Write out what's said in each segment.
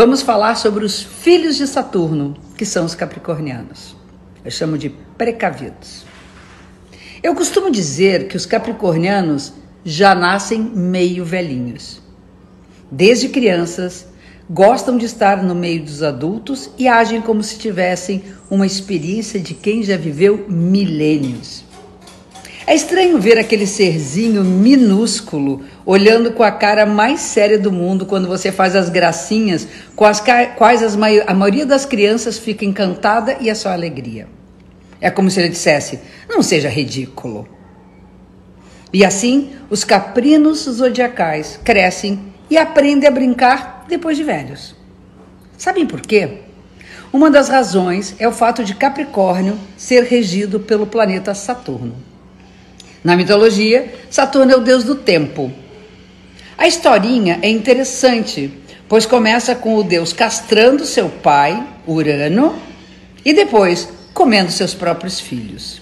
Vamos falar sobre os filhos de Saturno, que são os capricornianos. Eu chamo de precavidos. Eu costumo dizer que os capricornianos já nascem meio velhinhos. Desde crianças, gostam de estar no meio dos adultos e agem como se tivessem uma experiência de quem já viveu milênios. É estranho ver aquele serzinho minúsculo olhando com a cara mais séria do mundo quando você faz as gracinhas com as quais as, a maioria das crianças fica encantada e é só alegria. É como se ele dissesse: não seja ridículo. E assim, os caprinos zodiacais crescem e aprendem a brincar depois de velhos. Sabem por quê? Uma das razões é o fato de Capricórnio ser regido pelo planeta Saturno. Na mitologia, Saturno é o deus do tempo. A historinha é interessante, pois começa com o deus castrando seu pai, Urano, e depois comendo seus próprios filhos.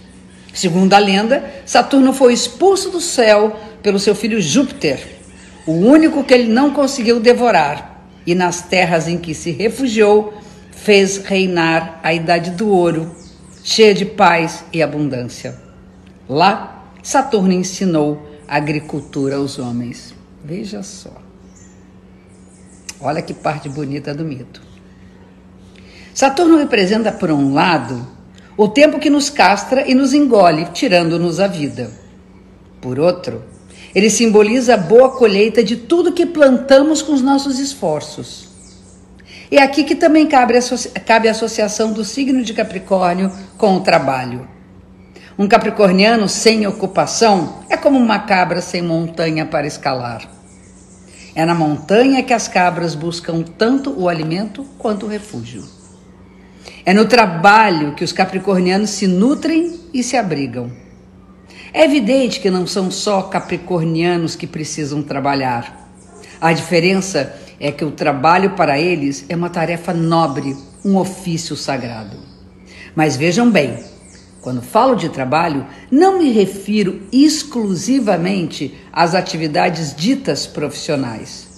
Segundo a lenda, Saturno foi expulso do céu pelo seu filho Júpiter, o único que ele não conseguiu devorar, e nas terras em que se refugiou, fez reinar a idade do ouro, cheia de paz e abundância. Lá, Saturno ensinou agricultura aos homens. Veja só. Olha que parte bonita do mito. Saturno representa, por um lado, o tempo que nos castra e nos engole, tirando-nos a vida. Por outro, ele simboliza a boa colheita de tudo que plantamos com os nossos esforços. É aqui que também cabe a associação do signo de Capricórnio com o trabalho. Um capricorniano sem ocupação é como uma cabra sem montanha para escalar. É na montanha que as cabras buscam tanto o alimento quanto o refúgio. É no trabalho que os capricornianos se nutrem e se abrigam. É evidente que não são só capricornianos que precisam trabalhar. A diferença é que o trabalho para eles é uma tarefa nobre, um ofício sagrado. Mas vejam bem, quando falo de trabalho, não me refiro exclusivamente às atividades ditas profissionais.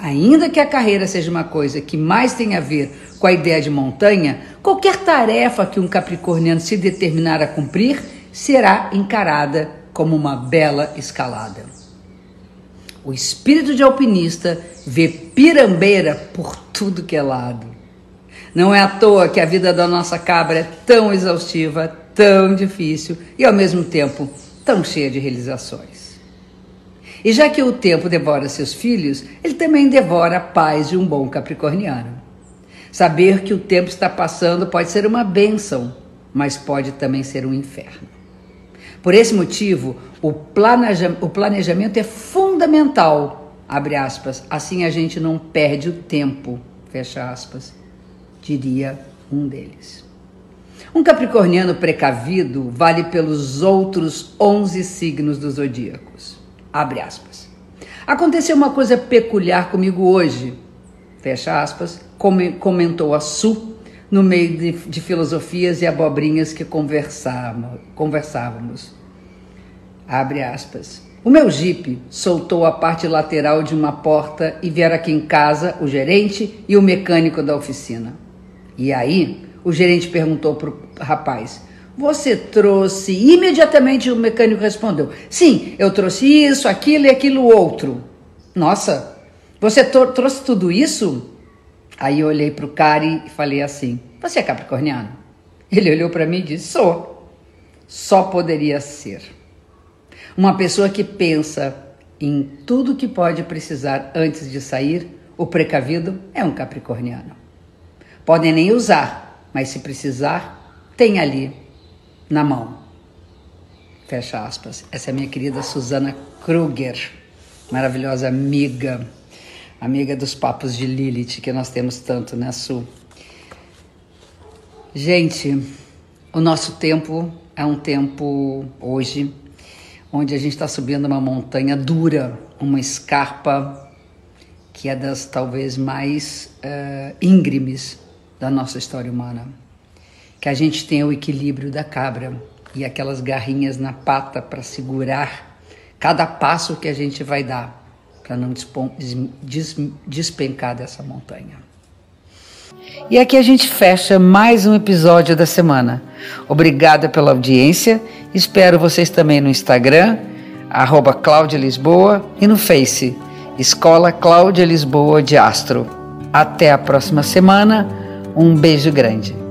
Ainda que a carreira seja uma coisa que mais tem a ver com a ideia de montanha, qualquer tarefa que um capricorniano se determinar a cumprir será encarada como uma bela escalada. O espírito de alpinista vê pirambeira por tudo que é lado. Não é à toa que a vida da nossa cabra é tão exaustiva, tão difícil e ao mesmo tempo tão cheia de realizações. E já que o tempo devora seus filhos, ele também devora a paz de um bom capricorniano. Saber que o tempo está passando pode ser uma bênção, mas pode também ser um inferno. Por esse motivo, o, planeja o planejamento é fundamental, abre aspas, assim a gente não perde o tempo, fecha aspas, diria um deles. Um capricorniano precavido vale pelos outros 11 signos dos zodíacos. Abre aspas. Aconteceu uma coisa peculiar comigo hoje, fecha aspas, comentou a Su no meio de, de filosofias e abobrinhas que conversávamos, conversávamos. Abre aspas. O meu jipe soltou a parte lateral de uma porta e vieram aqui em casa o gerente e o mecânico da oficina. E aí, o gerente perguntou para o rapaz: Você trouxe? Imediatamente o mecânico respondeu: Sim, eu trouxe isso, aquilo e aquilo outro. Nossa, você trouxe tudo isso? Aí eu olhei para o cara e falei assim: Você é capricorniano? Ele olhou para mim e disse: Sou. Só poderia ser. Uma pessoa que pensa em tudo que pode precisar antes de sair, o precavido é um capricorniano. Podem nem usar, mas se precisar, tem ali na mão. Fecha aspas. Essa é a minha querida Susana Kruger, maravilhosa amiga, amiga dos papos de Lilith, que nós temos tanto, né, Su? Gente, o nosso tempo é um tempo hoje onde a gente está subindo uma montanha dura, uma escarpa que é das talvez mais uh, íngremes da nossa história humana. Que a gente tenha o equilíbrio da cabra e aquelas garrinhas na pata para segurar cada passo que a gente vai dar para não despencar dessa montanha. E aqui a gente fecha mais um episódio da semana. Obrigada pela audiência. Espero vocês também no Instagram, arroba Cláudia Lisboa, e no Face, Escola Cláudia Lisboa de Astro. Até a próxima semana. Um beijo grande.